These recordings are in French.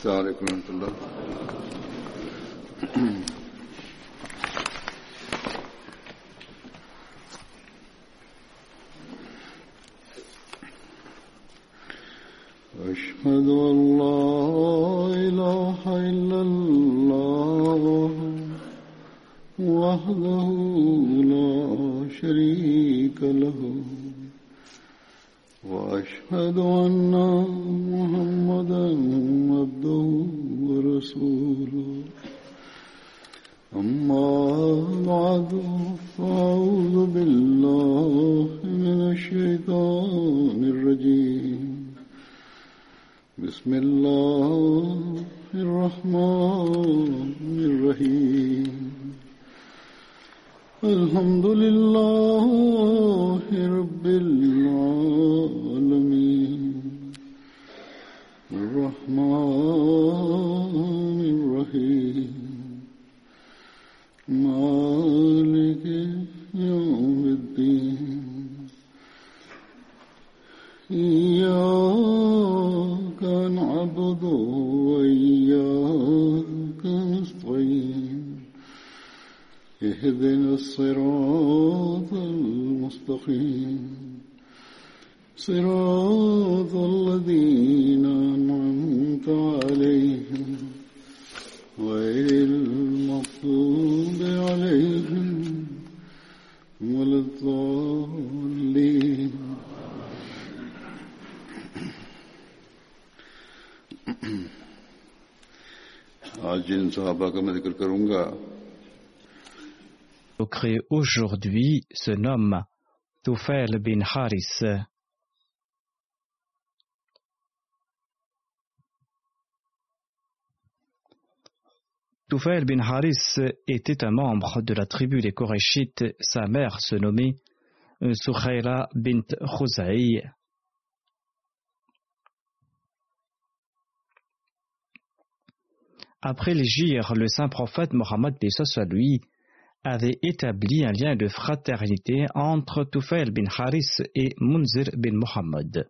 السلام عليكم ورحمة الله أشهد Créé aujourd'hui se nomme Tufail bin Haris. Tufail bin Haris était un membre de la tribu des Koréchites. Sa mère se nommait Sukhayla bint Khuzai. Après l'Égypte, le saint prophète Mohammed lui avait établi un lien de fraternité entre Tufail bin Haris et Munzir bin Mohammed.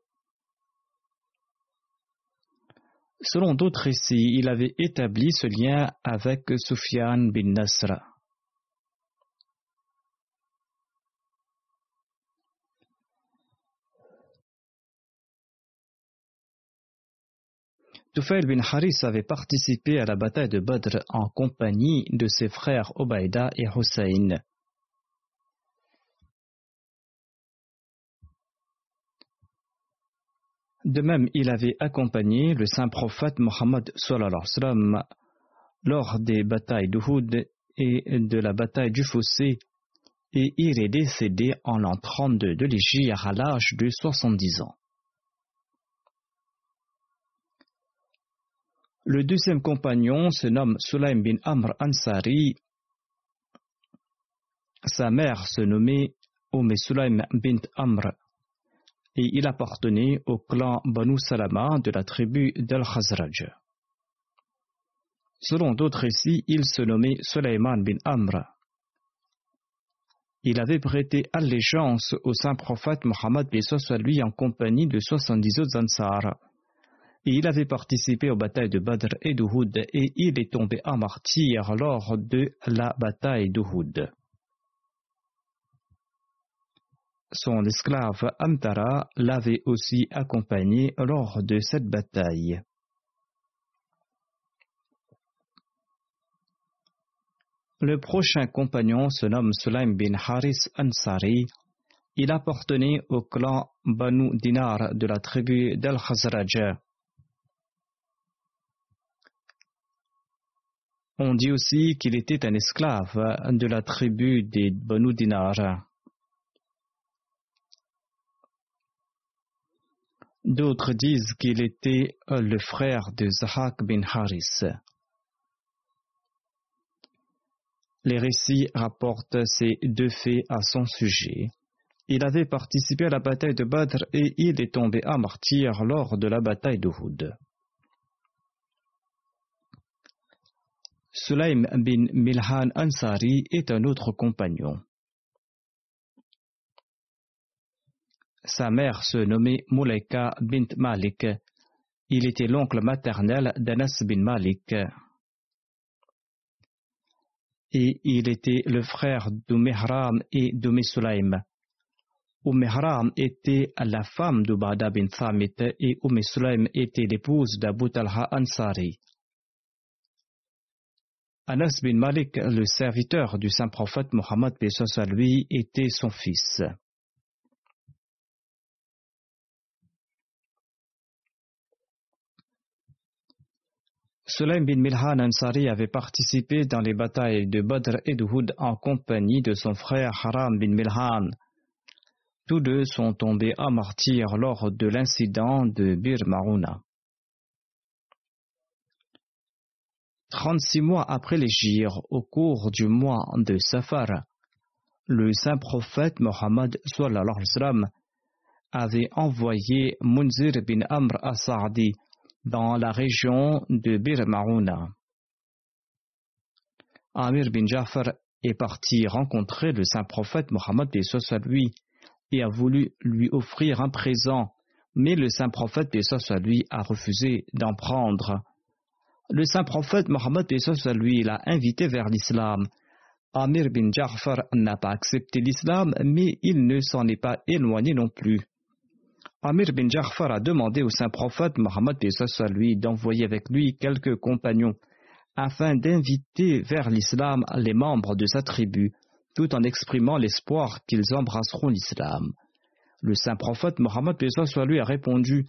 Selon d'autres récits, il avait établi ce lien avec Sufyan bin Nasr. Tufail bin Haris avait participé à la bataille de Badr en compagnie de ses frères Obaïda et Hussein. De même, il avait accompagné le saint prophète Mohammed lors des batailles d'Uhud et de la bataille du Fossé, et il est décédé en l'an 32 de l'Égypte à l'âge de 70 ans. Le deuxième compagnon se nomme Sulaim bin Amr Ansari. Sa mère se nommait Umm Sulaim bint Amr et il appartenait au clan Banu Salama de la tribu d'Al-Khazraj. Selon d'autres récits, il se nommait Sulaiman bin Amr. Il avait prêté allégeance au saint prophète Mohammed lui en compagnie de 70 autres Ansar. Il avait participé aux batailles de Badr et d'Uhud et il est tombé en martyr lors de la bataille d'Uhud. Son esclave Amtara l'avait aussi accompagné lors de cette bataille. Le prochain compagnon se nomme Sulaim bin Haris Ansari. Il appartenait au clan Banu Dinar de la tribu d'Al-Khazraj. On dit aussi qu'il était un esclave de la tribu des Banu Dinar. D'autres disent qu'il était le frère de Zahak bin Haris. Les récits rapportent ces deux faits à son sujet. Il avait participé à la bataille de Badr et il est tombé à martyr lors de la bataille d'Uhud. Sulaim bin Milhan Ansari est un autre compagnon. Sa mère se nommait Mulaika bint Malik. Il était l'oncle maternel d'Anas bin Malik. Et il était le frère d'Umehram et d'Umm Sulaim. Umehram était la femme d'Ubada bin Thamit et Umm Sulaim était l'épouse d'Abu Talha Ansari. Anas bin Malik, le serviteur du saint prophète Mohammed à lui, était son fils. Sulaim bin Milhan Ansari avait participé dans les batailles de Badr et de Houd en compagnie de son frère Haram bin Milhan. Tous deux sont tombés à martyr lors de l'incident de Bir Marouna. 36 mois après l'Égypte, au cours du mois de Safar, le saint prophète Mohammed avait envoyé Munzir bin Amr as-Sa'di dans la région de Bir Marouna. Amir bin Jafar est parti rencontrer le saint prophète Mohammed et lui et a voulu lui offrir un présent, mais le saint prophète et lui a refusé d'en prendre. Le saint prophète Mohammed lui l'a invité vers l'islam. Amir bin Jafar n'a pas accepté l'islam, mais il ne s'en est pas éloigné non plus. Amir bin Ja'far a demandé au saint prophète Mohammed lui d'envoyer avec lui quelques compagnons afin d'inviter vers l'islam les membres de sa tribu, tout en exprimant l'espoir qu'ils embrasseront l'islam. Le saint prophète Mohammed lui a répondu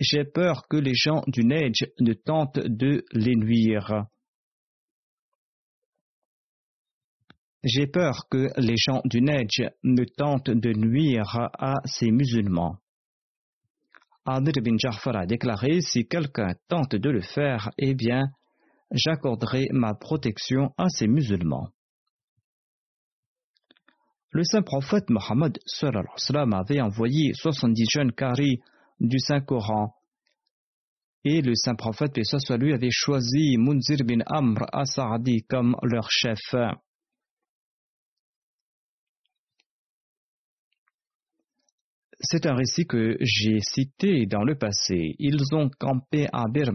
J'ai peur que les gens du Neige ne tentent de les nuire. J'ai peur que les gens du Neige ne tentent de nuire à ces musulmans. Amir bin Ja'far a déclaré Si quelqu'un tente de le faire, eh bien, j'accorderai ma protection à ces musulmans. Le saint prophète Mohammed avait envoyé 70 jeunes caris du Saint-Coran et le saint prophète soit lui avait choisi Munzir bin Amr as-Sa'di comme leur chef. C'est un récit que j'ai cité dans le passé. Ils ont campé à Bir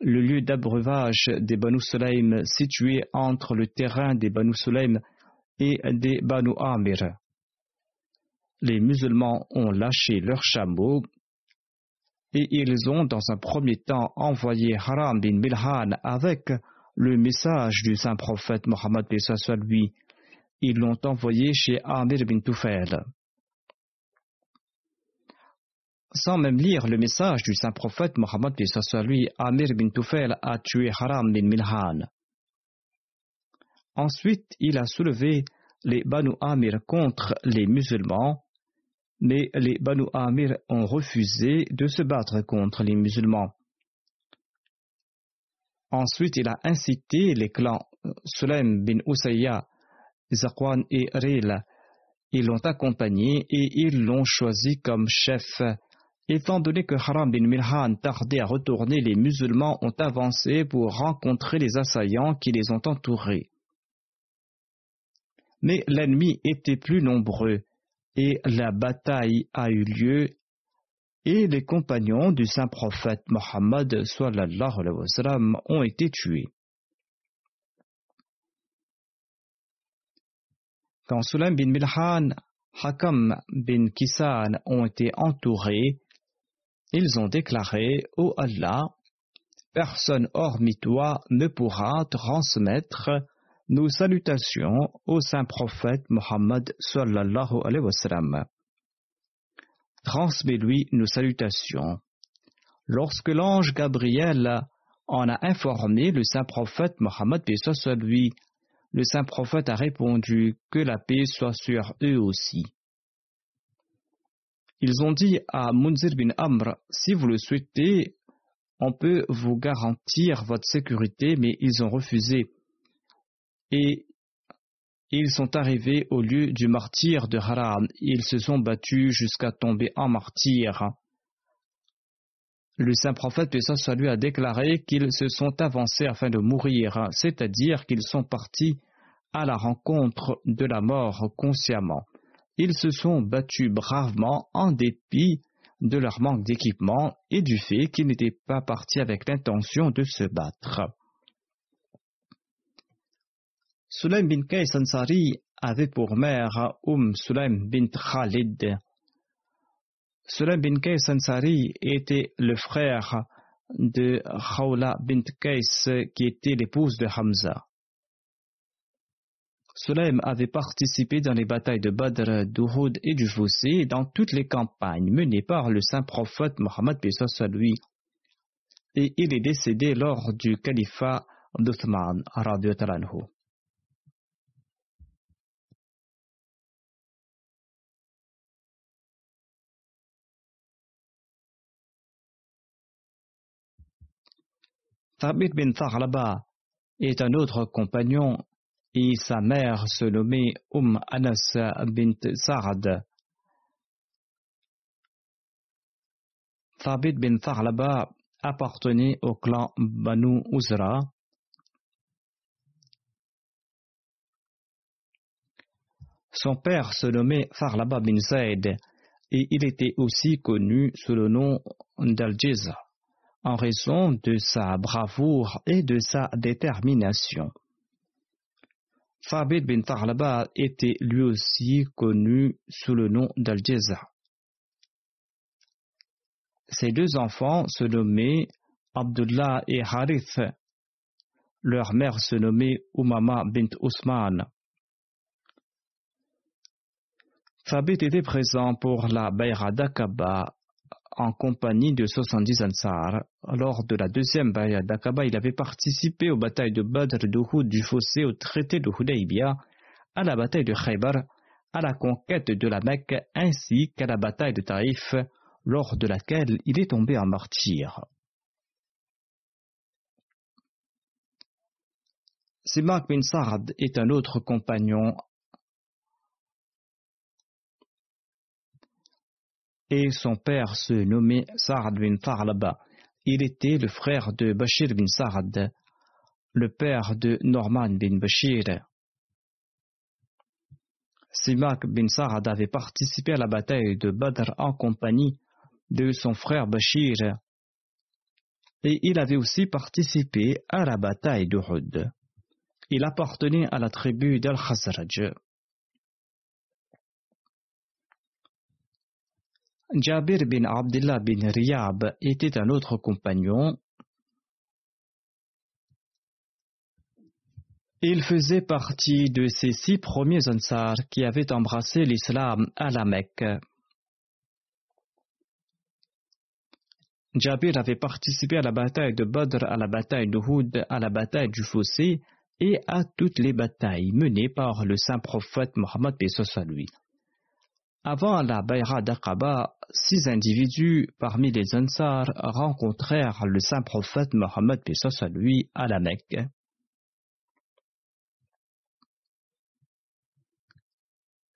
le lieu d'abreuvage des Banu Sulaim situé entre le terrain des Banu Sulaim et des Banu Amir. Les musulmans ont lâché leurs chameaux et ils ont dans un premier temps envoyé Haram bin Bilhan avec le message du saint prophète Mohammed. Ils l'ont envoyé chez Amir bin Tufail sans même lire le message du saint prophète Mohammed Amir bin Tufail a tué Haram bin Milhan. Ensuite, il a soulevé les Banu Amir contre les musulmans, mais les Banu Amir ont refusé de se battre contre les musulmans. Ensuite, il a incité les clans Sulaim bin Usayya, Zakwan et Ril. Ils l'ont accompagné et ils l'ont choisi comme chef Étant donné que Haram bin Milhan tardait à retourner, les musulmans ont avancé pour rencontrer les assaillants qui les ont entourés. Mais l'ennemi était plus nombreux et la bataille a eu lieu et les compagnons du saint prophète Mohammed ont été tués. Quand Sulaim bin Milhan, Hakam bin Kisan ont été entourés, ils ont déclaré Ô Allah, personne hormis toi ne pourra transmettre nos salutations au saint prophète Mohammed sallallahu alayhi wa sallam. Transmets-lui nos salutations. Lorsque l'ange Gabriel en a informé le saint prophète Mohammed lui, le saint prophète a répondu que la paix soit sur eux aussi. Ils ont dit à Munzir bin Amr, si vous le souhaitez, on peut vous garantir votre sécurité, mais ils ont refusé. Et ils sont arrivés au lieu du martyr de Haram. Ils se sont battus jusqu'à tomber en martyr. Le saint prophète soit lui a déclaré qu'ils se sont avancés afin de mourir, c'est-à-dire qu'ils sont partis à la rencontre de la mort consciemment ils se sont battus bravement en dépit de leur manque d'équipement et du fait qu'ils n'étaient pas partis avec l'intention de se battre. Sulaim bin Qais Ansari avait pour mère Umm Sulaim bint Khalid. Sulaim bin Qais Ansari était le frère de Khawla bint Qais qui était l'épouse de Hamza. Sulaim avait participé dans les batailles de Badr, d'Uhud et du Fossé dans toutes les campagnes menées par le saint prophète Mohammed à lui. Et il est décédé lors du califat d'Uthman. Thabit bin Tharlaba est un autre compagnon et sa mère se nommait Umm Anas bint Sa'ad. Thabit bin Tharlaba appartenait au clan Banu Uzra. Son père se nommait Tharlaba bin Zaid et il était aussi connu sous le nom d'Al-Jiz en raison de sa bravoure et de sa détermination. Fabid bin Taghlaba était lui aussi connu sous le nom d'Al-Jaza. Ses deux enfants se nommaient Abdullah et Harith. Leur mère se nommait Umama bint Ousmane. Fabit était présent pour la Bayra d'Aqaba en compagnie de 70 Ansar. Lors de la deuxième bataille d'Aqaba, il avait participé aux batailles de Badr, d'Uhud, du Fossé, au traité de Hudaybiyah, à la bataille de Khaybar, à la conquête de la Mecque, ainsi qu'à la bataille de Taïf, lors de laquelle il est tombé en martyr. Simak bin Sa'd est un autre compagnon et son père se nommait Sa'ad bin Tharlaba. Il était le frère de Bashir bin Sa'ad, le père de Norman bin Bashir. Simak bin Sa'ad avait participé à la bataille de Badr en compagnie de son frère Bashir et il avait aussi participé à la bataille d'Uhud. Il appartenait à la tribu d'Al-Khazraj. Jabir bin Abdullah bin Riyab était un autre compagnon. Il faisait partie de ces six premiers Ansar qui avaient embrassé l'islam à la Mecque. Jabir avait participé à la bataille de Badr, à la bataille d'Uhud, à la bataille du Fossé et à toutes les batailles menées par le saint prophète Mohammed lui. Avant la Bayra d'Aqaba, six individus parmi les Ansar rencontrèrent le saint prophète Mohammed à lui à la Mecque.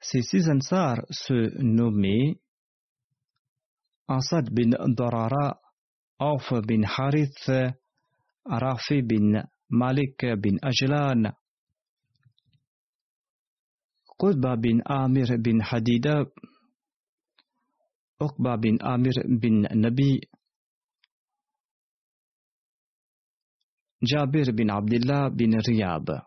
Ces six Ansar se nommaient Asad bin Darara, Auf bin Harith, Rafi bin Malik bin Ajlan, قتبة بن آمر بن حديدة عقبة بن آمر بن نبي Jabir bin Abdullah bin Riyab.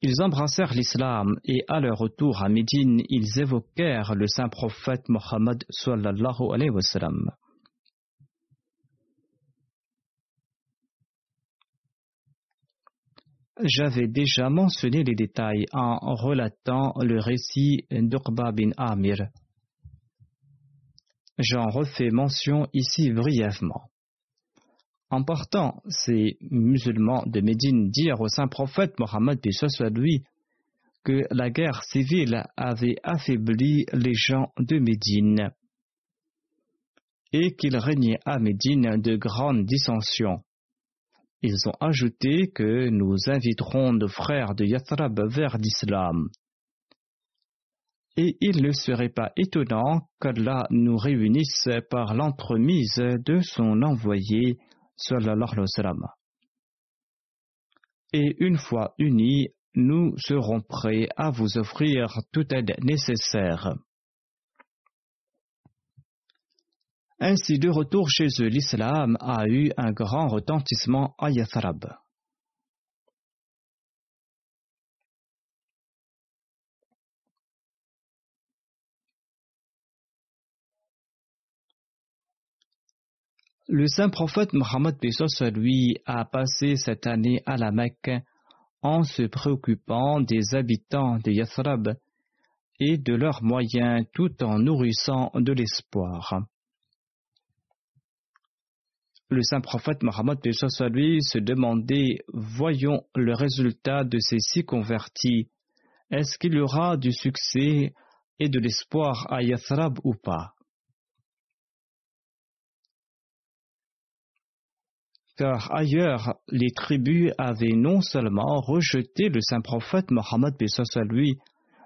Ils embrassèrent l'islam et à leur retour à Médine, ils évoquèrent le saint prophète Mohammed sallallahu alayhi wa sallam. J'avais déjà mentionné les détails en relatant le récit d'Uqba bin Amir. J'en refais mention ici brièvement. En partant, ces musulmans de Médine dirent au saint prophète Mohammed lui que la guerre civile avait affaibli les gens de Médine et qu'il régnait à Médine de grandes dissensions. Ils ont ajouté que nous inviterons nos frères de Yathrab vers l'islam. Et il ne serait pas étonnant qu'Allah nous réunisse par l'entremise de son envoyé, sallallahu alayhi wa sallam. Et une fois unis, nous serons prêts à vous offrir toute aide nécessaire. Ainsi, de retour chez eux, l'islam a eu un grand retentissement à Yathrab. Le saint prophète Mohammed lui, a passé cette année à la Mecque en se préoccupant des habitants de Yathrab et de leurs moyens tout en nourrissant de l'espoir. Le saint prophète Mohammed lui se demandait Voyons le résultat de ces six convertis. Est-ce qu'il y aura du succès et de l'espoir à Yathrab ou pas? Car ailleurs les tribus avaient non seulement rejeté le saint prophète Mohammed lui,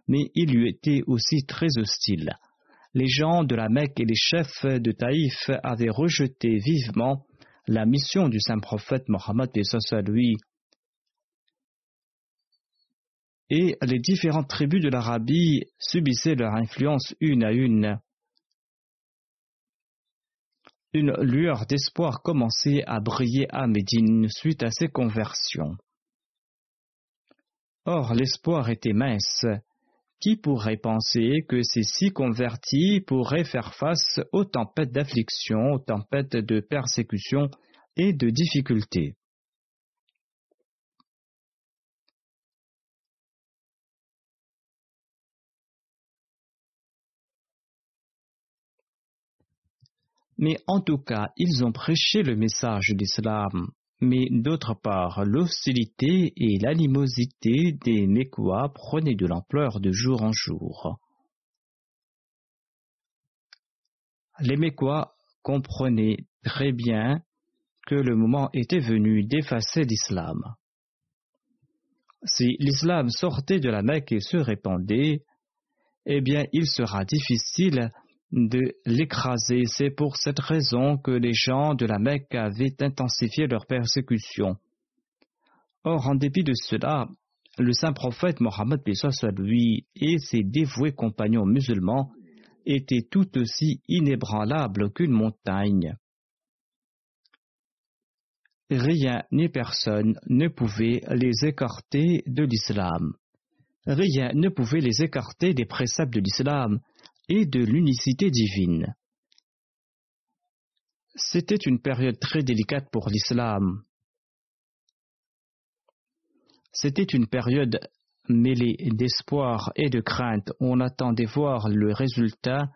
mais il lui était aussi très hostile. Les gens de la Mecque et les chefs de Taïf avaient rejeté vivement la mission du saint prophète Mohammed lui. Et les différentes tribus de l'Arabie subissaient leur influence une à une une lueur d'espoir commençait à briller à Médine suite à ses conversions. Or, l'espoir était mince. Qui pourrait penser que ces six convertis pourraient faire face aux tempêtes d'affliction, aux tempêtes de persécution et de difficultés Mais en tout cas, ils ont prêché le message d'islam. Mais d'autre part, l'hostilité et l'animosité des Mécois prenaient de l'ampleur de jour en jour. Les Mécois comprenaient très bien que le moment était venu d'effacer l'islam. Si l'islam sortait de la Mecque et se répandait, eh bien il sera difficile de l'écraser. C'est pour cette raison que les gens de la Mecque avaient intensifié leur persécution. Or, en dépit de cela, le saint prophète Mohammed lui et ses dévoués compagnons musulmans étaient tout aussi inébranlables qu'une montagne. Rien ni personne ne pouvait les écarter de l'islam. Rien ne pouvait les écarter des préceptes de l'islam, et de l'unicité divine. C'était une période très délicate pour l'islam. C'était une période mêlée d'espoir et de crainte. On attendait voir le résultat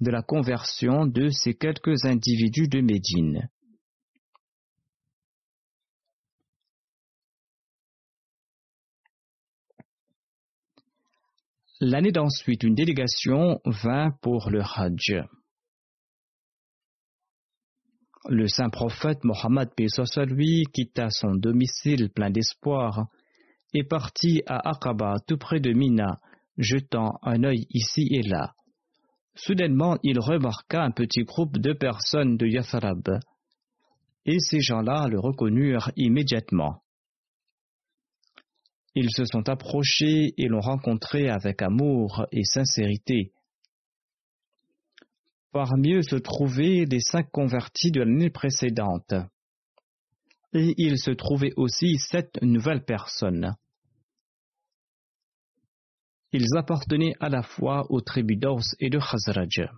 de la conversion de ces quelques individus de Médine. L'année d'ensuite, une délégation vint pour le Hajj. Le saint prophète Mohammed lui quitta son domicile plein d'espoir et partit à Aqaba tout près de Mina, jetant un œil ici et là. Soudainement, il remarqua un petit groupe de personnes de Yathrab, et ces gens-là le reconnurent immédiatement. Ils se sont approchés et l'ont rencontré avec amour et sincérité. Parmi eux se trouvaient les cinq convertis de l'année précédente. Et il se trouvait aussi sept nouvelles personnes. Ils appartenaient à la fois aux tribus d'Aus et de Khazraj.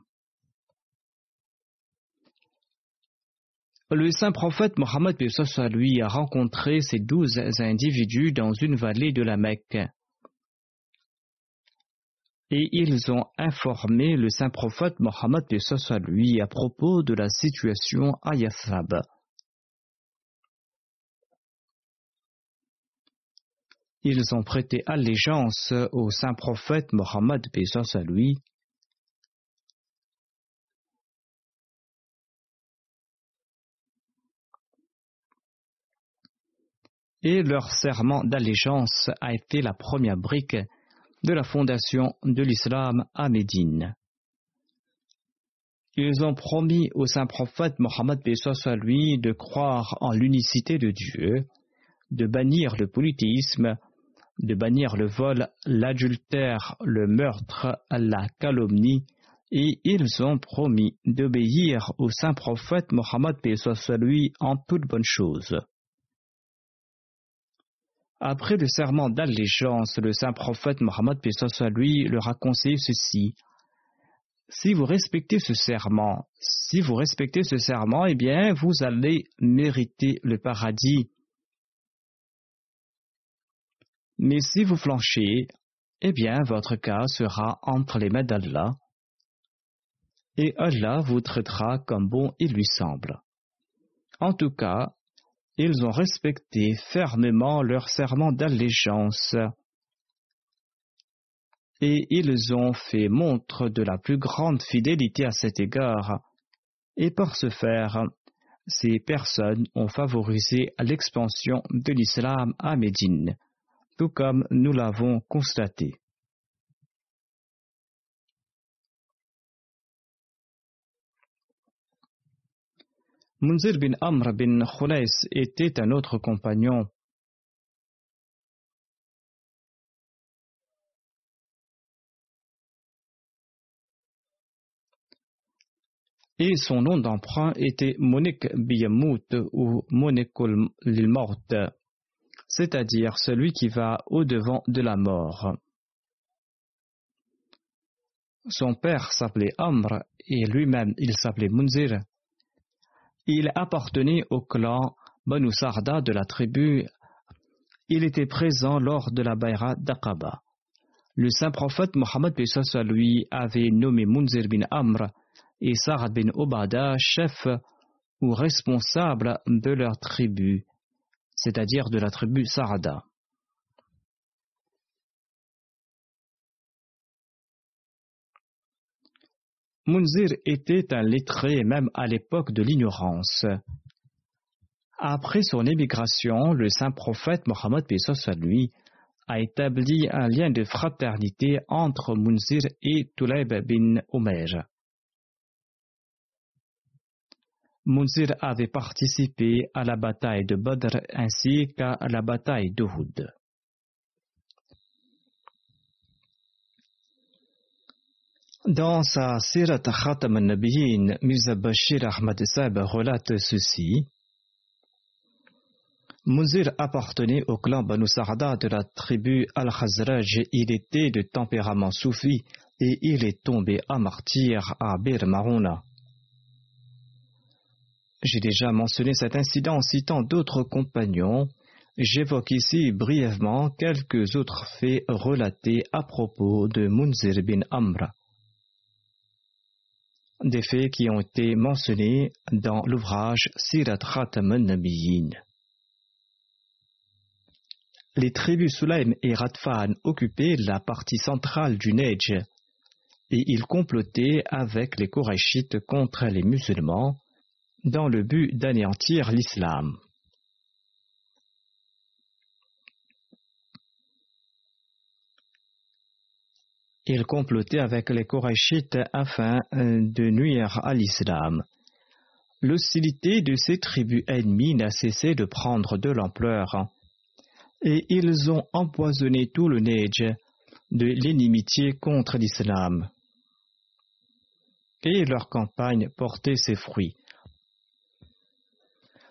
Le saint prophète Mohammed lui a rencontré ces douze individus dans une vallée de la Mecque. Et ils ont informé le saint prophète Mohammed lui à propos de la situation à Yathrab. Ils ont prêté allégeance au saint prophète Mohammed lui et leur serment d'allégeance a été la première brique de la fondation de l'islam à Médine. Ils ont promis au saint prophète Mohammed à lui de croire en l'unicité de Dieu, de bannir le polythéisme, de bannir le vol, l'adultère, le meurtre, la calomnie et ils ont promis d'obéir au saint prophète Mohammed lui en toute bonne chose. Après le serment d'allégeance, le saint prophète Mohammed soit lui leur a conseillé ceci. Si vous respectez ce serment, si vous respectez ce serment, eh bien, vous allez mériter le paradis. Mais si vous flanchez, eh bien, votre cas sera entre les mains d'Allah et Allah vous traitera comme bon il lui semble. En tout cas, ils ont respecté fermement leur serment d'allégeance et ils ont fait montre de la plus grande fidélité à cet égard, et par ce faire, ces personnes ont favorisé l'expansion de l'islam à Médine, tout comme nous l'avons constaté. Munzir bin Amr bin Khulais était un autre compagnon. Et son nom d'emprunt était Monik Biyamout ou Monikul Lilmort, c'est-à-dire celui qui va au-devant de la mort. Son père s'appelait Amr et lui-même il s'appelait Munzir. Il appartenait au clan Banu Sarda de la tribu. Il était présent lors de la Bayra d'Aqaba. Le saint prophète Mohammed lui avait nommé Munzir bin Amr et Sarad bin Obada chef ou responsable de leur tribu, c'est-à-dire de la tribu Sarada. Munzir était un lettré même à l'époque de l'ignorance. Après son émigration, le saint prophète Mohammed lui a établi un lien de fraternité entre Munzir et Tulayb bin Omer. Munzir avait participé à la bataille de Badr ainsi qu'à la bataille d'Uhud. Dans sa Sirat Khatam al-Nabiyin, Mirza Bashir Ahmad Saab relate ceci. Munzir appartenait au clan Banu Sarda de la tribu Al-Khazraj. Il était de tempérament soufi et il est tombé à martyr à Bir Marouna. J'ai déjà mentionné cet incident en citant d'autres compagnons. J'évoque ici brièvement quelques autres faits relatés à propos de Munzir bin Amr des faits qui ont été mentionnés dans l'ouvrage Sirat Khatam Nabiyin. Les tribus Sulaim et Radfan occupaient la partie centrale du Neige et ils complotaient avec les Korachites contre les musulmans dans le but d'anéantir l'islam. Ils complotaient avec les Korachites afin euh, de nuire à l'islam. L'hostilité de ces tribus ennemies n'a cessé de prendre de l'ampleur, et ils ont empoisonné tout le Neige de l'inimitié contre l'islam. Et leur campagne portait ses fruits.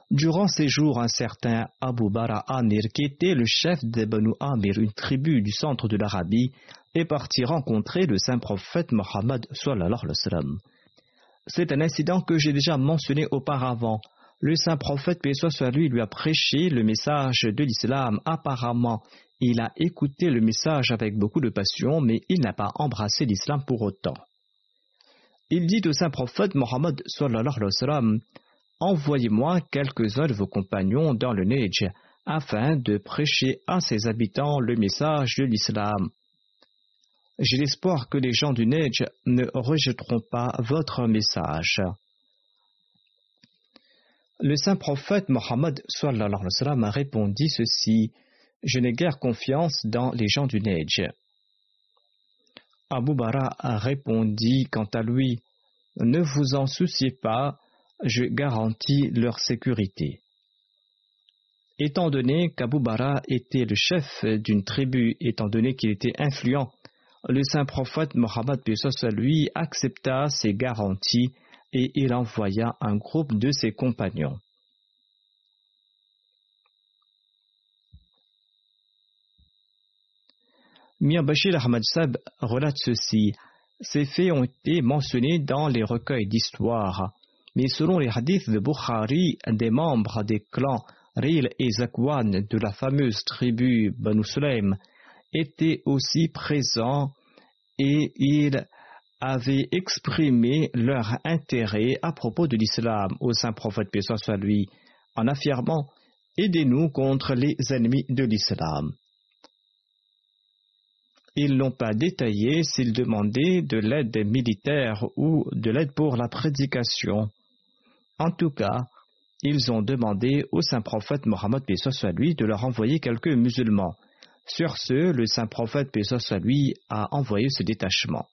Durant ces jours, un certain Abu Bara Amir, qui était le chef des Banu Amir, une tribu du centre de l'Arabie, est parti rencontrer le saint prophète Mohammed C'est un incident que j'ai déjà mentionné auparavant. Le saint prophète, paix soit lui, lui a prêché le message de l'islam. Apparemment, il a écouté le message avec beaucoup de passion, mais il n'a pas embrassé l'islam pour autant. Il dit au saint prophète Mohammed Envoyez-moi quelques-uns de vos compagnons dans le Neige afin de prêcher à ses habitants le message de l'islam. J'ai l'espoir que les gens du Neige ne rejetteront pas votre message. Le saint prophète Mohammed a répondu ceci Je n'ai guère confiance dans les gens du Neige. Abu Bara a répondu quant à lui Ne vous en souciez pas, je garantis leur sécurité. Étant donné qu'Abu Bara était le chef d'une tribu, étant donné qu'il était influent, le saint prophète Mohammed lui accepta ses garanties et il envoya un groupe de ses compagnons. Mir Bashir Ahmad Sab relate ceci. Ces faits ont été mentionnés dans les recueils d'histoire, mais selon les hadiths de Bukhari, des membres des clans Ril et Zakwan de la fameuse tribu Banu Sulaim étaient aussi présents et ils avaient exprimé leur intérêt à propos de l'islam au saint prophète paix en affirmant Aidez-nous contre les ennemis de l'islam. Ils n'ont pas détaillé s'ils demandaient de l'aide militaire ou de l'aide pour la prédication. En tout cas, ils ont demandé au saint prophète Mohammed soit de leur envoyer quelques musulmans. Sur ce, le saint prophète soit lui a envoyé ce détachement.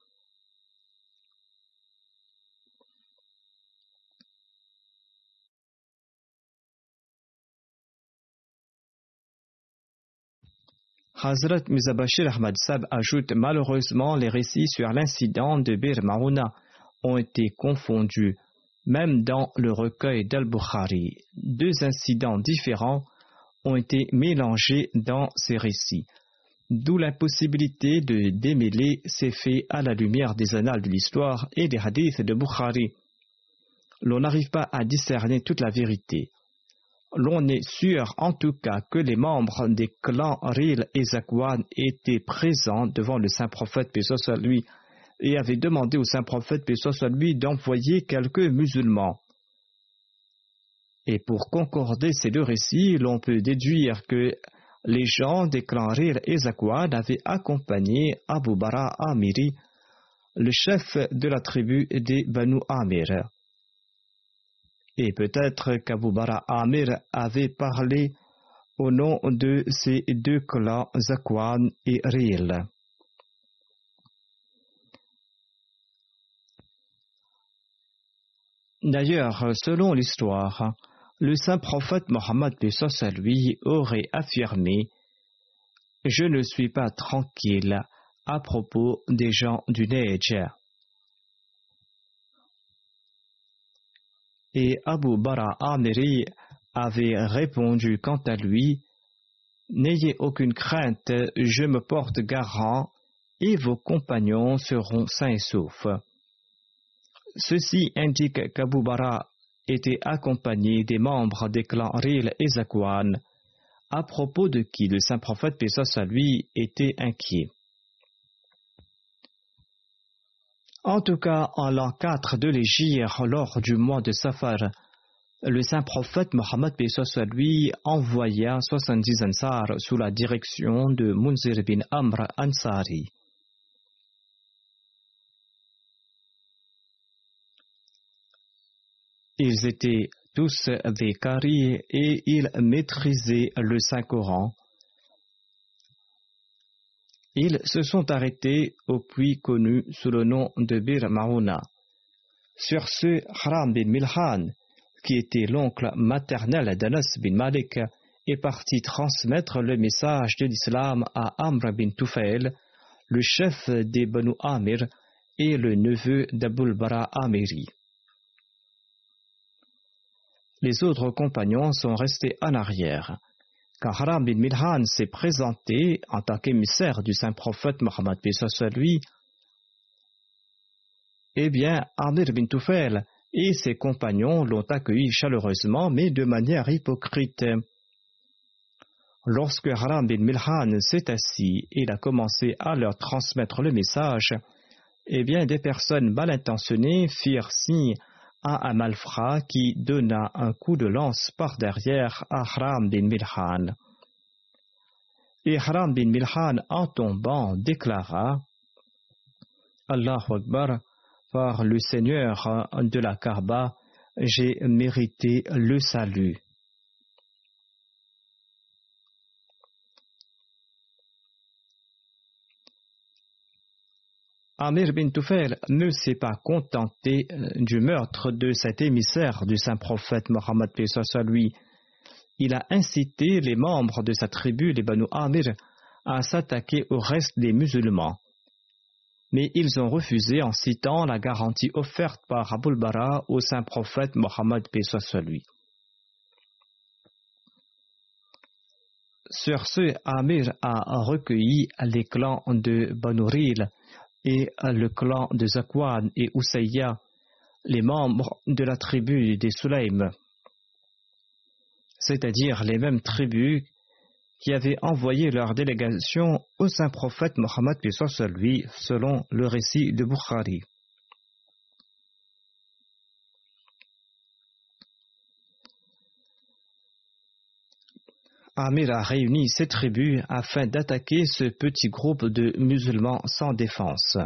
Hazrat Mizabashir Ahmad Sab ajoute malheureusement les récits sur l'incident de Bir Mauna ont été confondus, même dans le recueil d'Al-Bukhari. Deux incidents différents ont été mélangés dans ces récits, d'où l'impossibilité de démêler ces faits à la lumière des annales de l'histoire et des hadiths de Bukhari. L'on n'arrive pas à discerner toute la vérité. L'on est sûr en tout cas que les membres des clans Ril et Zakwan étaient présents devant le saint prophète paix lui et avaient demandé au saint prophète paix soit lui d'envoyer quelques musulmans. Et pour concorder ces deux récits, l'on peut déduire que les gens des clans Ril et Zakwan avaient accompagné Abu Bara Amiri, le chef de la tribu des Banu Amir. Et peut-être qu'Abu Bara Amir avait parlé au nom de ces deux clans Zakwan et Ril. D'ailleurs, selon l'histoire, le saint prophète Mohammed lui aurait affirmé Je ne suis pas tranquille à propos des gens du Neige. et Abu Bara Amiri avait répondu quant à lui N'ayez aucune crainte, je me porte garant et vos compagnons seront sains et saufs. Ceci indique qu'Abu Bara était accompagné des membres des clans Ril et Zakwan, à propos de qui le saint prophète Pessoa lui était inquiet. En tout cas, en l'an 4 de l'Égypte, lors du mois de Safar, le saint prophète Mohammed soit lui envoya 70 Ansar sous la direction de Munzir bin Amr Ansari. Ils étaient tous des caries et ils maîtrisaient le Saint-Coran. Ils se sont arrêtés au puits connu sous le nom de Bir Mauna. Sur ce, Haram bin Milhan, qui était l'oncle maternel d'Anas bin Malik, est parti transmettre le message de l'islam à Amr bin Tufail, le chef des Banu Amir et le neveu d'Abul Bara Amiri. Les autres compagnons sont restés en arrière. Quand Haram bin Milhan s'est présenté en tant qu'émissaire du saint prophète Mohammed soit lui, eh bien, Amir bin Tufail et ses compagnons l'ont accueilli chaleureusement, mais de manière hypocrite. Lorsque Haram bin Milhan s'est assis, et a commencé à leur transmettre le message, eh bien, des personnes mal intentionnées firent signe à un malfrat qui donna un coup de lance par derrière à Haram bin Milhan. Et Haram bin Milhan, en tombant, déclara Allahu Akbar, par le Seigneur de la Kaaba, j'ai mérité le salut. Amir bin Tufail ne s'est pas contenté euh, du meurtre de cet émissaire du saint prophète Mohammed lui. Il a incité les membres de sa tribu, les Banu Amir, à s'attaquer au reste des musulmans. mais ils ont refusé en citant la garantie offerte par Abul Bara au saint prophète Mohammed lui. Sur ce, Amir a recueilli les clans de Banuril et le clan de Zakwan et Usayya, les membres de la tribu des Sulaim, c'est-à-dire les mêmes tribus qui avaient envoyé leur délégation au saint prophète Mohammed lui, selon le récit de Bukhari. Amir a réuni ses tribus afin d'attaquer ce petit groupe de musulmans sans défense.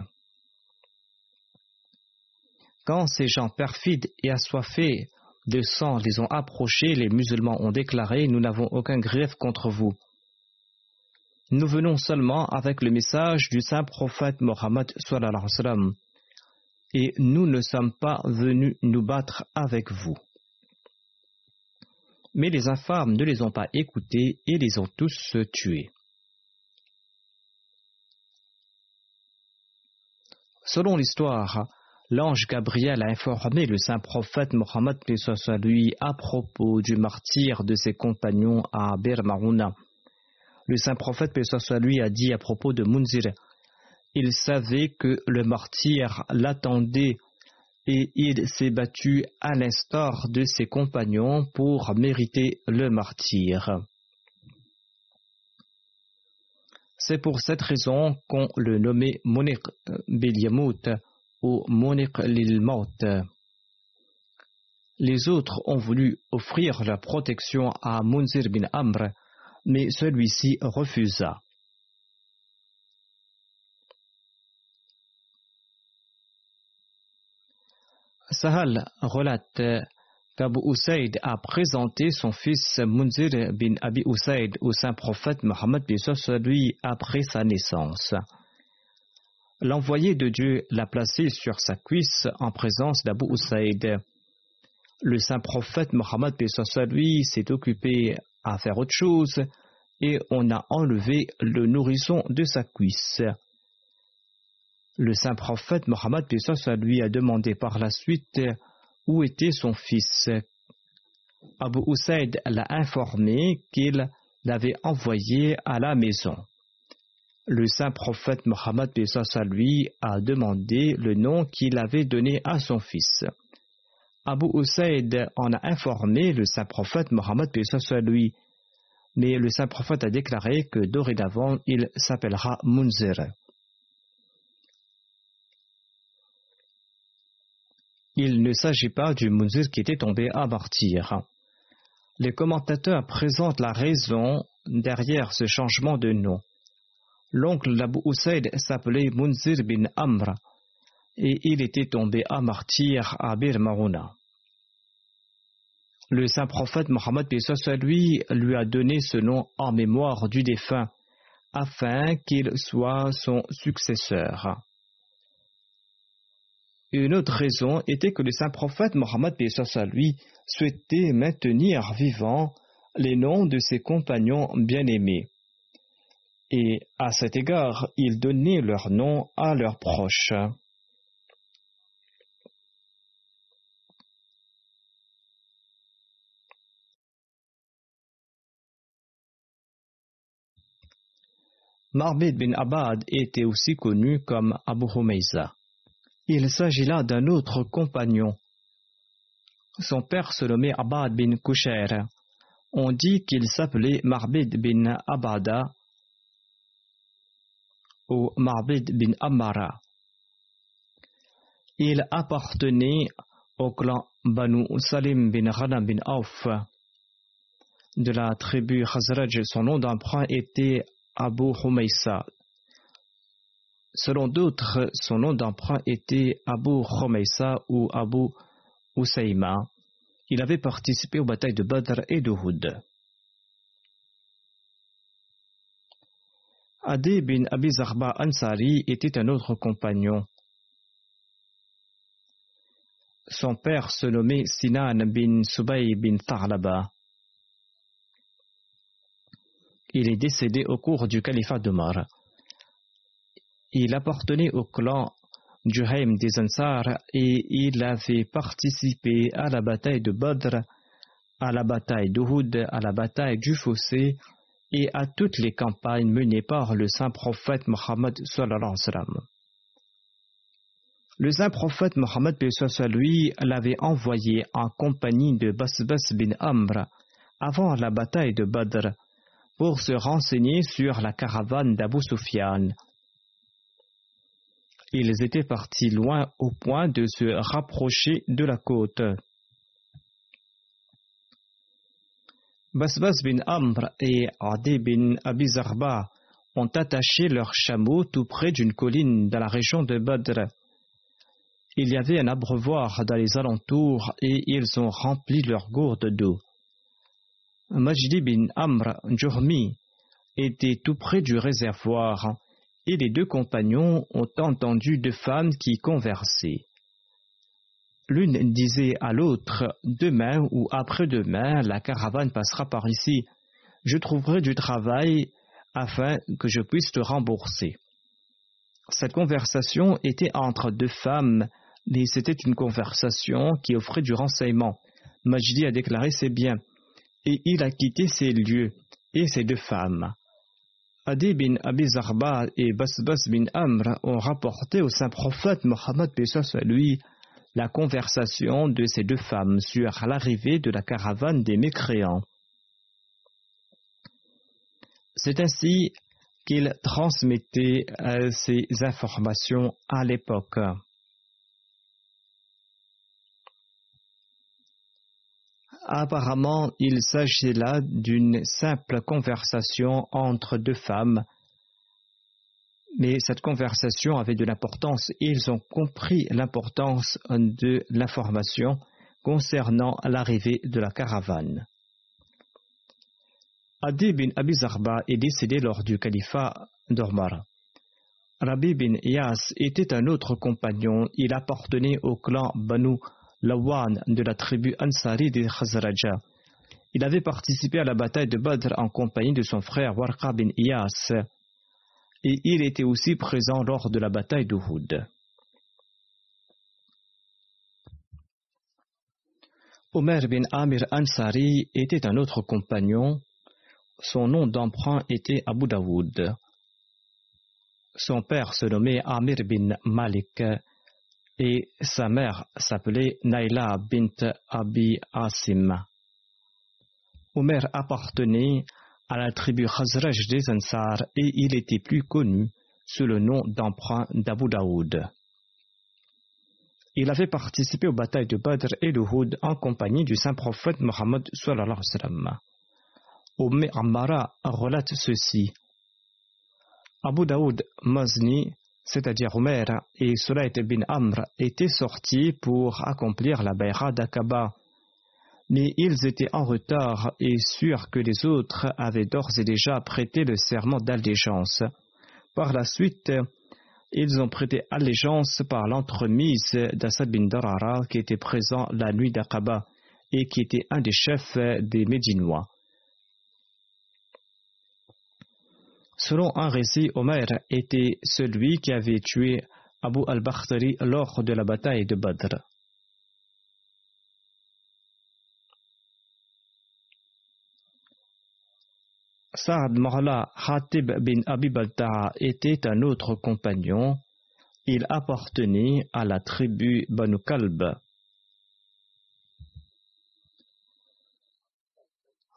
Quand ces gens perfides et assoiffés de sang les ont approchés, les musulmans ont déclaré Nous n'avons aucun grief contre vous. Nous venons seulement avec le message du saint prophète Mohammed et nous ne sommes pas venus nous battre avec vous. Mais les infâmes ne les ont pas écoutés et les ont tous tués. Selon l'histoire, l'ange Gabriel a informé le saint prophète Mohammed lui à propos du martyr de ses compagnons à Bir Marouna. Le saint prophète lui a dit à propos de Munzir il savait que le martyr l'attendait et il s'est battu à l'instar de ses compagnons pour mériter le martyr. C'est pour cette raison qu'on le nommait Moniq Bilyamout ou Moniq Lilmaut. Les autres ont voulu offrir la protection à Munzir bin Amr, mais celui-ci refusa. Sahal relate qu'Abu Usaid a présenté son fils Munzir bin Abi Usaid au saint prophète Mohammed lui après sa naissance. L'envoyé de Dieu l'a placé sur sa cuisse en présence d'Abu Usaid. Le saint prophète Mohammed lui s'est occupé à faire autre chose et on a enlevé le nourrisson de sa cuisse. Le saint prophète Mohammed lui a demandé par la suite où était son fils. Abu Usaid l'a informé qu'il l'avait envoyé à la maison. Le saint prophète Mohammed lui a demandé le nom qu'il avait donné à son fils. Abu Usaid en a informé le saint prophète Mohammed lui, mais le saint prophète a déclaré que dorénavant il s'appellera Munzir. Il ne s'agit pas du Munzir qui était tombé à martyr. Les commentateurs présentent la raison derrière ce changement de nom. L'oncle d'Abu Usaid s'appelait Munzir bin Amr et il était tombé à martyr à Bir Marouna. Le saint prophète Mohammed lui lui a donné ce nom en mémoire du défunt afin qu'il soit son successeur. Une autre raison était que le saint prophète Mohammed lui souhaitait maintenir vivants les noms de ses compagnons bien-aimés. Et à cet égard, il donnait leur nom à leurs proches. Marbid bin Abad était aussi connu comme Abu Humayza. Il s'agit là d'un autre compagnon. Son père se nommait Abad bin Kusher. On dit qu'il s'appelait Marbid bin Abada ou Marbid bin Amara. Il appartenait au clan Banu Salim bin Ghanam bin Auf. De la tribu Khazraj, son nom d'emprunt était Abu Humaysa. Selon d'autres, son nom d'emprunt était Abu Humaysa ou Abu Usayma. Il avait participé aux batailles de Badr et de Houd. Adi bin Abi Zarba Ansari était un autre compagnon. Son père se nommait Sinan bin Subay bin Tharlaba. Il est décédé au cours du califat d'Omar. Il appartenait au clan Juhaim des Ansar et il avait participé à la bataille de Badr, à la bataille d'Uhud, à la bataille du Fossé et à toutes les campagnes menées par le saint prophète Mohammed Le saint prophète Mohammed l'avait envoyé en compagnie de Basbas bin Amr avant la bataille de Badr pour se renseigner sur la caravane d'Abu Sufyan ils étaient partis loin au point de se rapprocher de la côte. Basbas bin Amr et Adi bin Abizarba ont attaché leurs chameaux tout près d'une colline dans la région de Badr. Il y avait un abreuvoir dans les alentours et ils ont rempli leurs gourdes d'eau. Majdi bin Amr Jurmi était tout près du réservoir et les deux compagnons ont entendu deux femmes qui conversaient. L'une disait à l'autre Demain ou après-demain, la caravane passera par ici. Je trouverai du travail afin que je puisse te rembourser. Cette conversation était entre deux femmes, mais c'était une conversation qui offrait du renseignement. Majdi a déclaré ses biens, et il a quitté ses lieux et ses deux femmes. Adi bin Abi Zarba et Basbas bin Amr ont rapporté au saint prophète Mohammed à lui la conversation de ces deux femmes sur l'arrivée de la caravane des mécréants. C'est ainsi qu'il transmettait euh, ces informations à l'époque. Apparemment, il s'agit là d'une simple conversation entre deux femmes, mais cette conversation avait de l'importance et ils ont compris l'importance de l'information concernant l'arrivée de la caravane. Adi bin Abi Zarba est décédé lors du califat d'Ormar. Rabbi bin Yas était un autre compagnon, il appartenait au clan Banu Lawan de la tribu Ansari des Khazraja. Il avait participé à la bataille de Badr en compagnie de son frère Warqa bin Iyas et il était aussi présent lors de la bataille d'Uhud. Omer bin Amir Ansari était un autre compagnon. Son nom d'emprunt était Abu Dawood. Son père se nommait Amir bin Malik et sa mère s'appelait Naila bint Abi Asim. Omer appartenait à la tribu Khazraj des Ansar et il était plus connu sous le nom d'emprunt d'Abu Daoud. Il avait participé aux batailles de Badr et de Houd en compagnie du saint prophète Mohammed sallallahu alayhi wa Ammara relate ceci. Abu Daoud Mazni c'est-à-dire Omer et Sulayt bin Amr, étaient sortis pour accomplir la Bayra d'Aqaba. Mais ils étaient en retard et sûrs que les autres avaient d'ores et déjà prêté le serment d'allégeance. Par la suite, ils ont prêté allégeance par l'entremise d'Assad bin Darara qui était présent la nuit d'Aqaba et qui était un des chefs des Médinois. Selon un récit, Omer était celui qui avait tué Abu al-Bakhtari lors de la bataille de Badr. Saad Mahla Hatib bin Abi Balta'a était un autre compagnon. Il appartenait à la tribu Banu Kalb.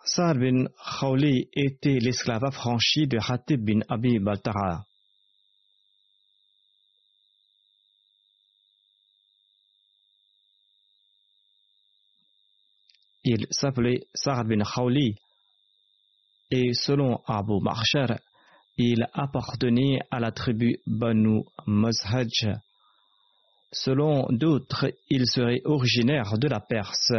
Sa'ad bin Khawli était l'esclave affranchi de Hatib bin Abi Baltara. Il s'appelait Sa'ad bin Khawli et selon Abu Marshar, il appartenait à la tribu Banu Mazhaj. Selon d'autres, il serait originaire de la Perse.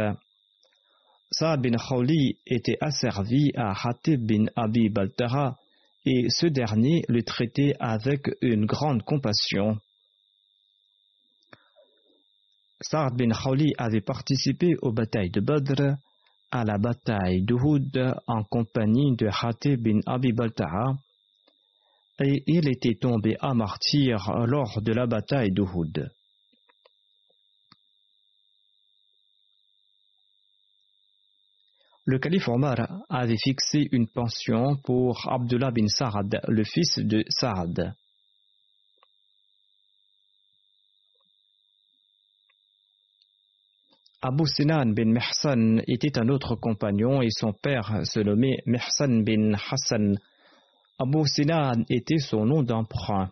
Saad bin Khawli était asservi à Hatib bin Abi Baltara et ce dernier le traitait avec une grande compassion. Saad bin Khawli avait participé aux batailles de Badr, à la bataille d'Uhud en compagnie de Hatib bin Abi Balta'a et il était tombé à martyr lors de la bataille d'Uhud. Le calife Omar avait fixé une pension pour Abdullah bin Sa'ad, le fils de Sa'ad. Abu Sinan bin Mihsan était un autre compagnon et son père se nommait Mihsan bin Hassan. Abu Sinan était son nom d'emprunt.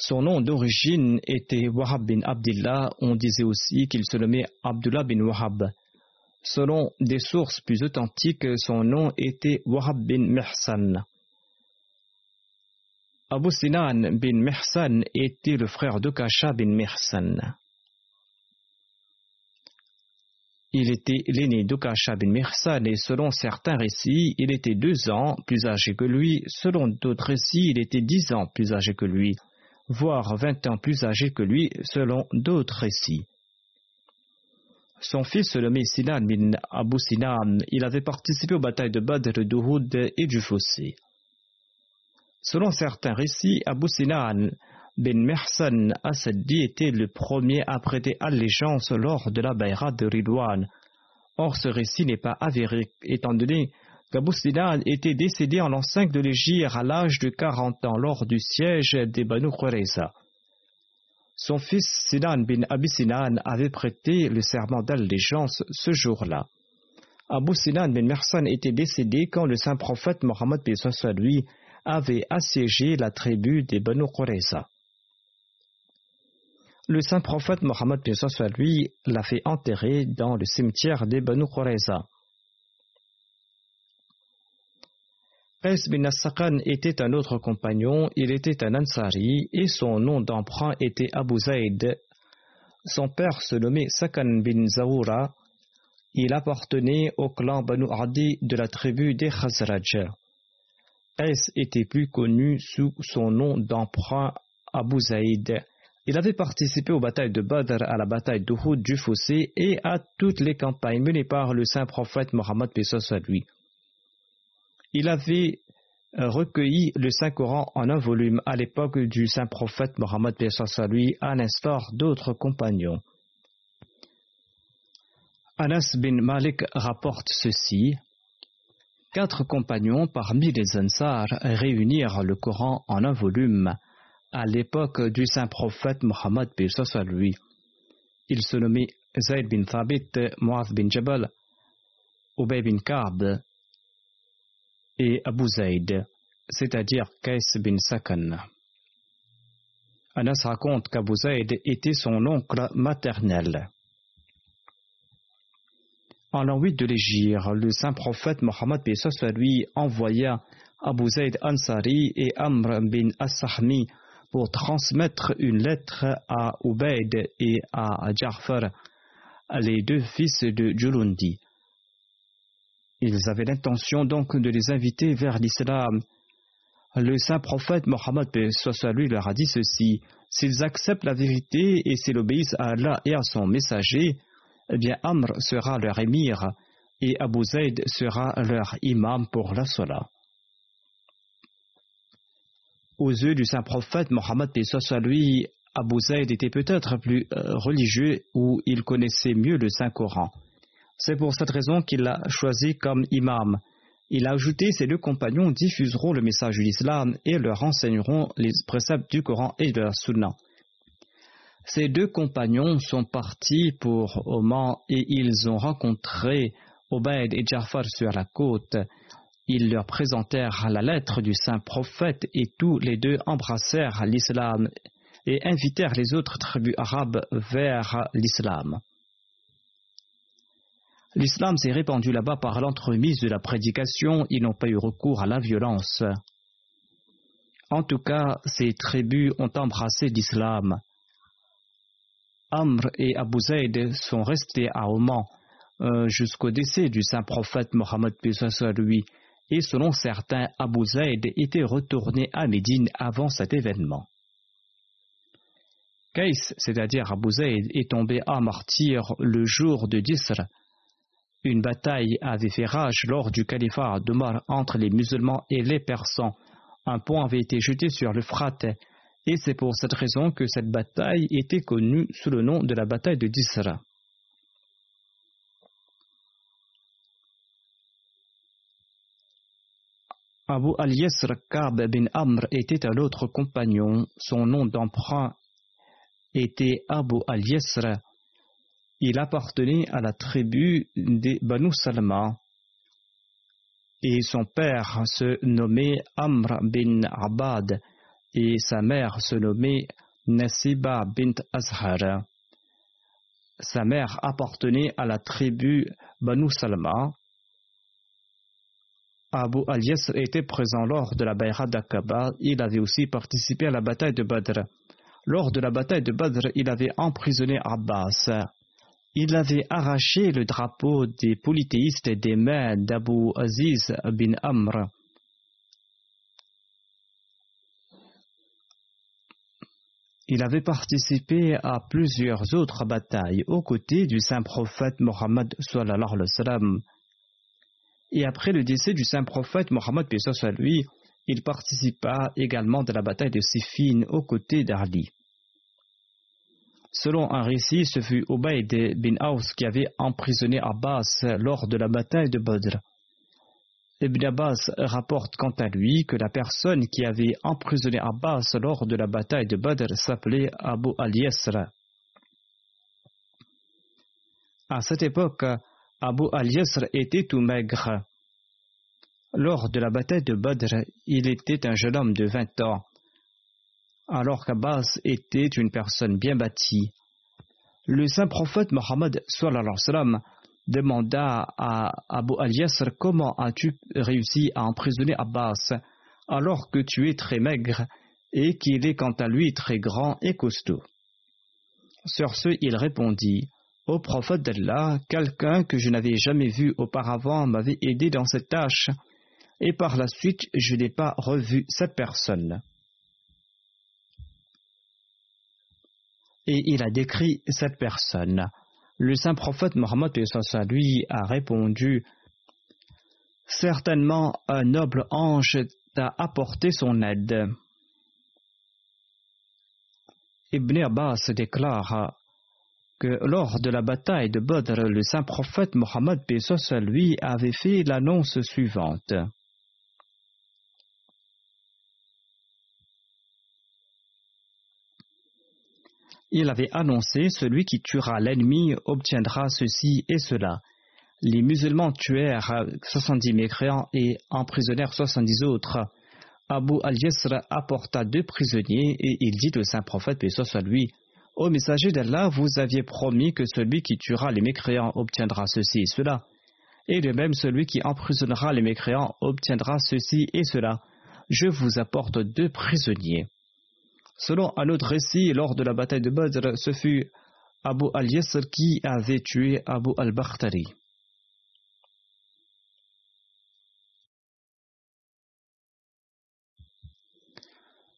Son nom d'origine était Wahab bin Abdullah. On disait aussi qu'il se nommait Abdullah bin Wahab. Selon des sources plus authentiques, son nom était Wahab bin Mihsan. Abu Sinan bin Mihsan était le frère d'Okasha bin Mihsan. Il était l'aîné d'Okasha bin Mihsan et selon certains récits, il était deux ans plus âgé que lui. Selon d'autres récits, il était dix ans plus âgé que lui, voire vingt ans plus âgé que lui selon d'autres récits. Son fils nommé Sinan bin Abu Sinan. Il avait participé aux batailles de Badr, d'Uhud et du Fossé. Selon certains récits, Abu Sinan bin Mehsan Asadi était le premier à prêter allégeance lors de la Bayra de Ridwan. Or, ce récit n'est pas avéré, étant donné qu'Abu Sinan était décédé en l'an 5 de l'Égypte à l'âge de 40 ans lors du siège des Banu. Son fils Sinan bin Abi Sinan avait prêté le serment d'allégeance ce jour-là. Abu Sinan bin Mersan était décédé quand le saint prophète Mohammed lui avait assiégé la tribu des Banu Qurayza. Le saint prophète Mohammed lui l'a fait enterrer dans le cimetière des Banu. Qais bin As-Sakan était un autre compagnon, il était un Ansari et son nom d'emprunt était Abu Zaid. Son père se nommait Sakan bin Zawura. Il appartenait au clan Banu Adi de la tribu des Khazraj. Qais était plus connu sous son nom d'emprunt Abu Zaid. Il avait participé aux batailles de Badr, à la bataille d'Uhud du Fossé et à toutes les campagnes menées par le saint prophète Mohammed lui. Il avait euh, recueilli le Saint-Coran en un volume à l'époque du saint prophète Mohammed lui, à l'instar d'autres compagnons. Anas bin Malik rapporte ceci. Quatre compagnons parmi les Ansar réunirent le Coran en un volume à l'époque du saint prophète Mohammed lui. Ils se nommaient Zayd bin Thabit, Muaz bin Jabal, Ubay bin Ka'b, et Abu Zayd, c'est-à-dire Qais bin Sakan. Anas raconte qu'Abu Zayd était son oncle maternel. En l'an 8 de l'Égypte, le saint prophète Mohammed lui envoya Abu Zayd Ansari et Amr bin As-Sahmi pour transmettre une lettre à Ubaid et à Ja'far, les deux fils de Julundi. Ils avaient l'intention donc de les inviter vers l'islam. Le saint prophète Mohammed lui leur a dit ceci S'ils acceptent la vérité et s'ils obéissent à Allah et à son messager, eh bien Amr sera leur émir et Abu Zayd sera leur imam pour la Salah. Aux yeux du saint prophète Mohammed lui, Abu Zayd était peut-être plus euh, religieux ou il connaissait mieux le Saint Coran. C'est pour cette raison qu'il l'a choisi comme imam. Il a ajouté Ces deux compagnons diffuseront le message de l'islam et leur enseigneront les préceptes du Coran et de la Sunna. Ces deux compagnons sont partis pour Oman et ils ont rencontré Obaid et Jafar sur la côte. Ils leur présentèrent la lettre du saint prophète et tous les deux embrassèrent l'islam et invitèrent les autres tribus arabes vers l'islam. L'islam s'est répandu là-bas par l'entremise de la prédication, ils n'ont pas eu recours à la violence. En tout cas, ces tribus ont embrassé l'islam. Amr et Abu Zayd sont restés à Oman euh, jusqu'au décès du saint prophète Mohammed lui, et selon certains, Abu Zayd était retourné à Médine avant cet événement. Kais, c'est-à-dire Abu Zayd, est tombé à martyr le jour de Disr. Une bataille avait fait rage lors du califat d'Omar entre les musulmans et les persans. Un pont avait été jeté sur le Frat, et c'est pour cette raison que cette bataille était connue sous le nom de la bataille de Disr. Abu al-Yasr Kab bin Amr était un autre compagnon. Son nom d'emprunt était Abu al-Yasr. Il appartenait à la tribu des Banu Salma. Et son père se nommait Amr bin Abad et sa mère se nommait Nasiba bint Azhar. Sa mère appartenait à la tribu Banu Salma Abu al-Yasr était présent lors de la Bayra d'Aqaba. Il avait aussi participé à la bataille de Badr. Lors de la bataille de Badr, il avait emprisonné Abbas. Il avait arraché le drapeau des polythéistes des mains d'Abu Aziz bin Amr. Il avait participé à plusieurs autres batailles aux côtés du saint prophète Mohammed. Et après le décès du saint prophète Mohammed lui, il participa également de la bataille de Siffin aux côtés d'Arli. Selon un récit, ce fut Ubayd bin Aus qui avait emprisonné Abbas lors de la bataille de Badr. Ibn Abbas rapporte quant à lui que la personne qui avait emprisonné Abbas lors de la bataille de Badr s'appelait Abu al-Yasr. À cette époque, Abu al-Yasr était tout maigre. Lors de la bataille de Badr, il était un jeune homme de 20 ans, alors qu'Abbas était une personne bien bâtie. Le saint prophète Mohammed demanda à Abu al-Yasr comment as-tu réussi à emprisonner Abbas alors que tu es très maigre et qu'il est quant à lui très grand et costaud. Sur ce, il répondit au prophète d'Allah, quelqu'un que je n'avais jamais vu auparavant m'avait aidé dans cette tâche, et par la suite je n'ai pas revu cette personne. Et il a décrit cette personne. Le saint prophète Mohammed lui a répondu Certainement un noble ange t'a apporté son aide. Ibn Abbas déclare que lors de la bataille de Badr, le saint prophète Mohammed lui avait fait l'annonce suivante. Il avait annoncé Celui qui tuera l'ennemi obtiendra ceci et cela. Les musulmans tuèrent 70 mécréants et emprisonnèrent 70 autres. Abu al-Yasr apporta deux prisonniers et il dit au saint prophète, paix soit lui, Ô messager d'Allah, vous aviez promis que celui qui tuera les mécréants obtiendra ceci et cela. Et de même, celui qui emprisonnera les mécréants obtiendra ceci et cela. Je vous apporte deux prisonniers. Selon un autre récit, lors de la bataille de Badr, ce fut Abu al-Yasr qui avait tué Abu al-Bakhtari.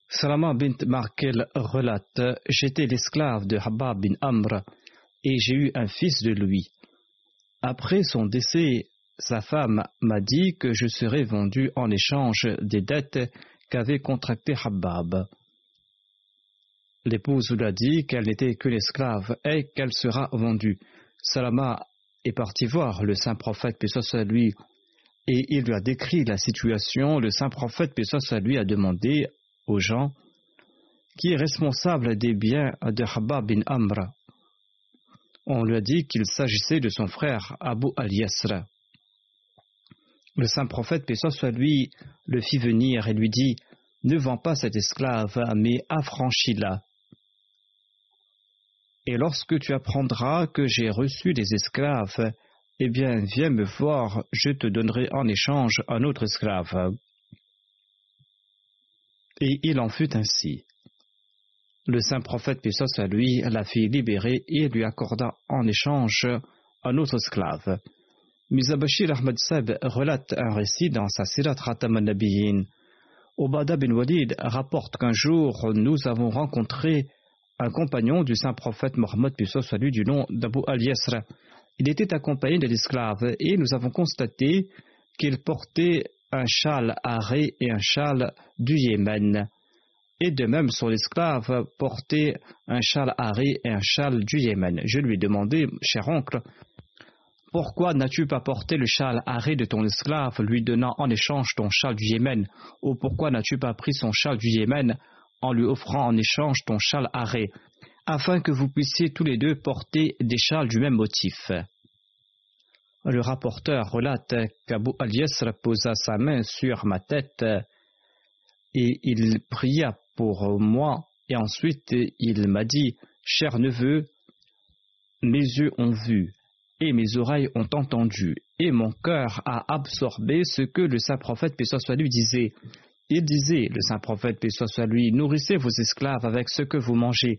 Salama bint Markel relate J'étais l'esclave de Habab bin Amr et j'ai eu un fils de lui. Après son décès, sa femme m'a dit que je serais vendu en échange des dettes qu'avait contractées Habab. L'épouse lui a dit qu'elle n'était que l'esclave et qu'elle sera vendue. Salama est parti voir le saint prophète, paix soit lui, et il lui a décrit la situation. Le saint prophète, paix soit lui, a demandé aux gens qui est responsable des biens de Habab bin Amr. On lui a dit qu'il s'agissait de son frère Abu al-Yasra. Le saint prophète, paix soit lui, le fit venir et lui dit Ne vends pas cet esclave, mais affranchis-la. Et lorsque tu apprendras que j'ai reçu des esclaves, eh bien, viens me voir, je te donnerai en échange un autre esclave. Et il en fut ainsi. Le saint prophète Pissos à lui la fit libérer et lui accorda en échange un autre esclave. Mizabashir Ahmad Seb relate un récit dans sa Sirat Ratam Nabiyin. Obada bin Walid rapporte qu'un jour nous avons rencontré un compagnon du saint prophète Mohammed soit lui du nom d'Abu al-Yasra. Il était accompagné de l'esclave et nous avons constaté qu'il portait un châle arrêt et un châle du Yémen. Et de même, son esclave portait un châle arrêt et un châle du Yémen. Je lui ai demandé, cher oncle, pourquoi n'as-tu pas porté le châle arrêt de ton esclave, lui donnant en échange ton châle du Yémen? Ou pourquoi n'as-tu pas pris son châle du Yémen en lui offrant en échange ton châle arrêt, afin que vous puissiez tous les deux porter des châles du même motif Le rapporteur relate qu'Abu al-Yasr posa sa main sur ma tête et il pria pour moi, et ensuite il m'a dit Cher neveu, mes yeux ont vu et mes oreilles ont entendu, et mon cœur a absorbé ce que le saint prophète, paix soit lui, disait. Il disait, le saint prophète, paix soit lui, nourrissez vos esclaves avec ce que vous mangez,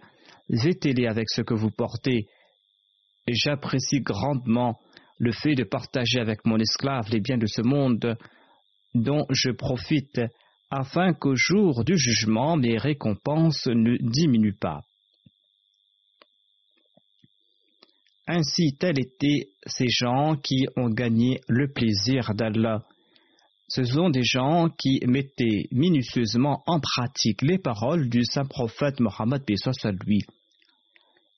vêtez-les avec ce que vous portez. Et j'apprécie grandement le fait de partager avec mon esclave les biens de ce monde dont je profite, afin qu'au jour du jugement mes récompenses ne diminuent pas. Ainsi, tels étaient ces gens qui ont gagné le plaisir d'Allah. Ce sont des gens qui mettaient minutieusement en pratique les paroles du saint prophète Mohammed lui.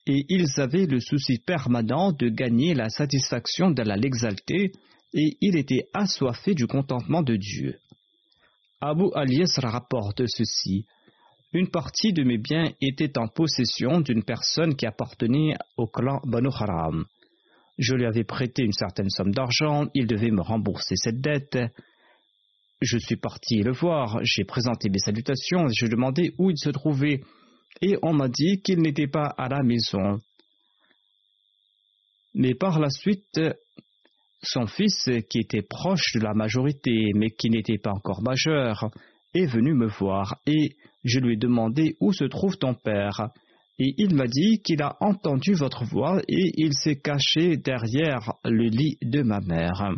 Et ils avaient le souci permanent de gagner la satisfaction d'Allah l'exalté, et il était assoiffé du contentement de Dieu. Abu Alias rapporte ceci une partie de mes biens était en possession d'une personne qui appartenait au clan Banu Haram. Je lui avais prêté une certaine somme d'argent, il devait me rembourser cette dette. Je suis parti le voir, j'ai présenté mes salutations, je demandais où il se trouvait, et on m'a dit qu'il n'était pas à la maison. Mais par la suite, son fils, qui était proche de la majorité, mais qui n'était pas encore majeur, est venu me voir, et je lui ai demandé où se trouve ton père, et il m'a dit qu'il a entendu votre voix et il s'est caché derrière le lit de ma mère.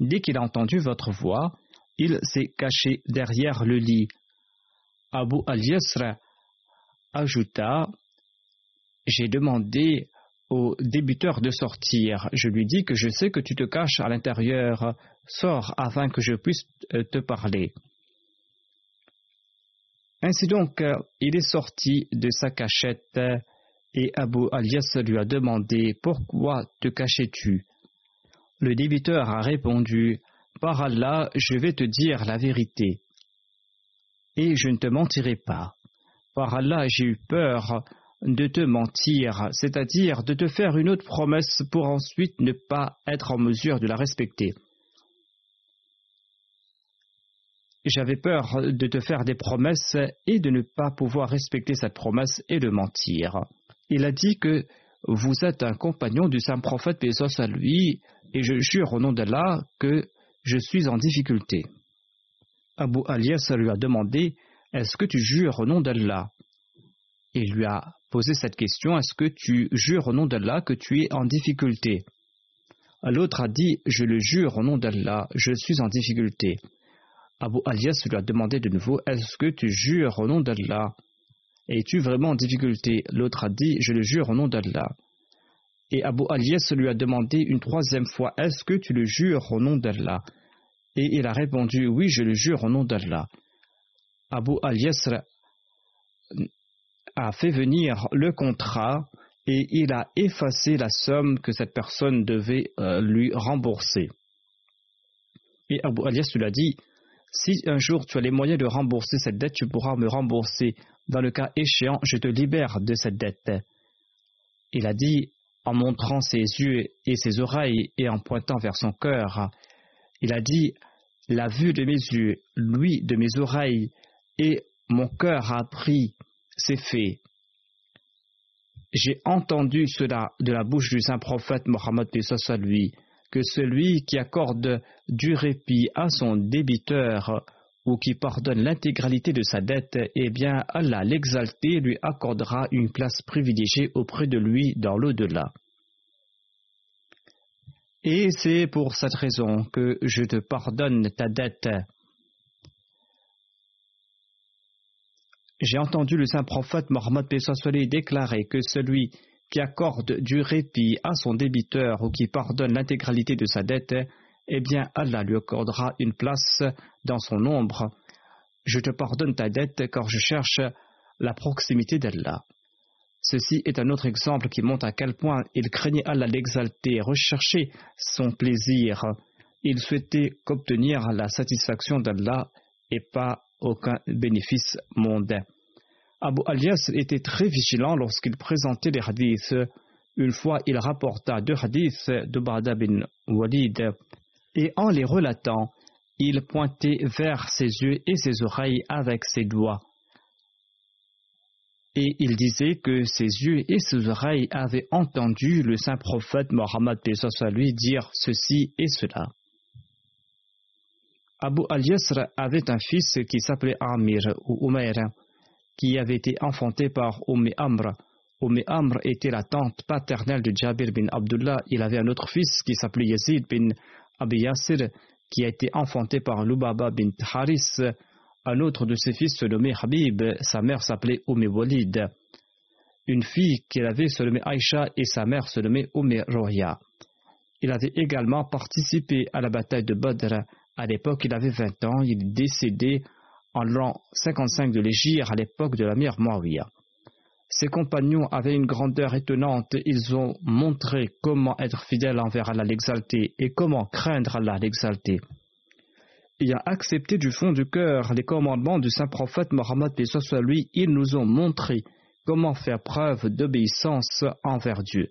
Dès qu'il a entendu votre voix, il s'est caché derrière le lit. Abu al-Yasr ajouta J'ai demandé au débuteur de sortir. Je lui dis que je sais que tu te caches à l'intérieur. Sors afin que je puisse te parler. Ainsi donc, euh, il est sorti de sa cachette et Abu Alias lui a demandé Pourquoi te cachais-tu? Le débiteur a répondu Par Allah, je vais te dire la vérité. Et je ne te mentirai pas. Par Allah, j'ai eu peur de te mentir, c'est-à-dire de te faire une autre promesse pour ensuite ne pas être en mesure de la respecter. j'avais peur de te faire des promesses et de ne pas pouvoir respecter cette promesse et de mentir. Il a dit que vous êtes un compagnon du saint prophète, paix à lui, et je jure au nom d'Allah que je suis en difficulté. Abu Alias lui a demandé Est-ce que tu jures au nom d'Allah? Il lui a posé cette question Est-ce que tu jures au nom d'Allah que tu es en difficulté? L'autre a dit Je le jure au nom d'Allah, je suis en difficulté. Abu Alias lui a demandé de nouveau Est-ce que tu jures au nom d'Allah? Es-tu vraiment en difficulté? L'autre a dit Je le jure au nom d'Allah. Et Abu Alias lui a demandé une troisième fois Est-ce que tu le jures au nom d'Allah? Et il a répondu Oui, je le jure au nom d'Allah. Abu Alias a fait venir le contrat et il a effacé la somme que cette personne devait euh, lui rembourser. Et Abu Alias lui a dit si un jour tu as les moyens de rembourser cette dette, tu pourras me rembourser. Dans le cas échéant, je te libère de cette dette. Il a dit, en montrant ses yeux et ses oreilles et en pointant vers son cœur, il a dit, la vue de mes yeux, l'ouïe de mes oreilles et mon cœur a appris ces faits. J'ai entendu cela de la bouche du saint prophète Mohammed lui que celui qui accorde du répit à son débiteur ou qui pardonne l'intégralité de sa dette, eh bien Allah l'exalté lui accordera une place privilégiée auprès de lui dans l'au-delà. Et c'est pour cette raison que je te pardonne ta dette. J'ai entendu le saint prophète Mohammed Pessoa déclarer que celui qui accorde du répit à son débiteur ou qui pardonne l'intégralité de sa dette, eh bien Allah lui accordera une place dans son ombre. Je te pardonne ta dette car je cherche la proximité d'Allah. Ceci est un autre exemple qui montre à quel point il craignait Allah l'exalter, rechercher son plaisir. Il souhaitait qu'obtenir la satisfaction d'Allah et pas aucun bénéfice mondain. Abu Alias était très vigilant lorsqu'il présentait les hadiths. Une fois, il rapporta deux hadiths de Bada bin Walid et en les relatant, il pointait vers ses yeux et ses oreilles avec ses doigts. Et il disait que ses yeux et ses oreilles avaient entendu le saint prophète Mohammed lui dire ceci et cela. Abu al-Yasr avait un fils qui s'appelait Amir ou Umayr, qui avait été enfanté par Umm Amr. Umm Amr était la tante paternelle de Jabir bin Abdullah. Il avait un autre fils qui s'appelait Yazid bin Abi Yasir, qui a été enfanté par Lubaba bin Haris. Un autre de ses fils se nommait Habib. Sa mère s'appelait Umm Walid. Une fille qu'il avait se nommait Aïcha et sa mère se nommait Umm Roya. Il avait également participé à la bataille de Badr à l'époque, il avait 20 ans. Il est décédé en l'an 55 de l'Égypte à l'époque de la mère Muawiyah. Ses compagnons avaient une grandeur étonnante. Ils ont montré comment être fidèle envers Allah l'exalté et comment craindre Allah l'exalté. Il a accepté du fond du cœur les commandements du saint prophète Mohammed soit lui. Ils nous ont montré comment faire preuve d'obéissance envers Dieu.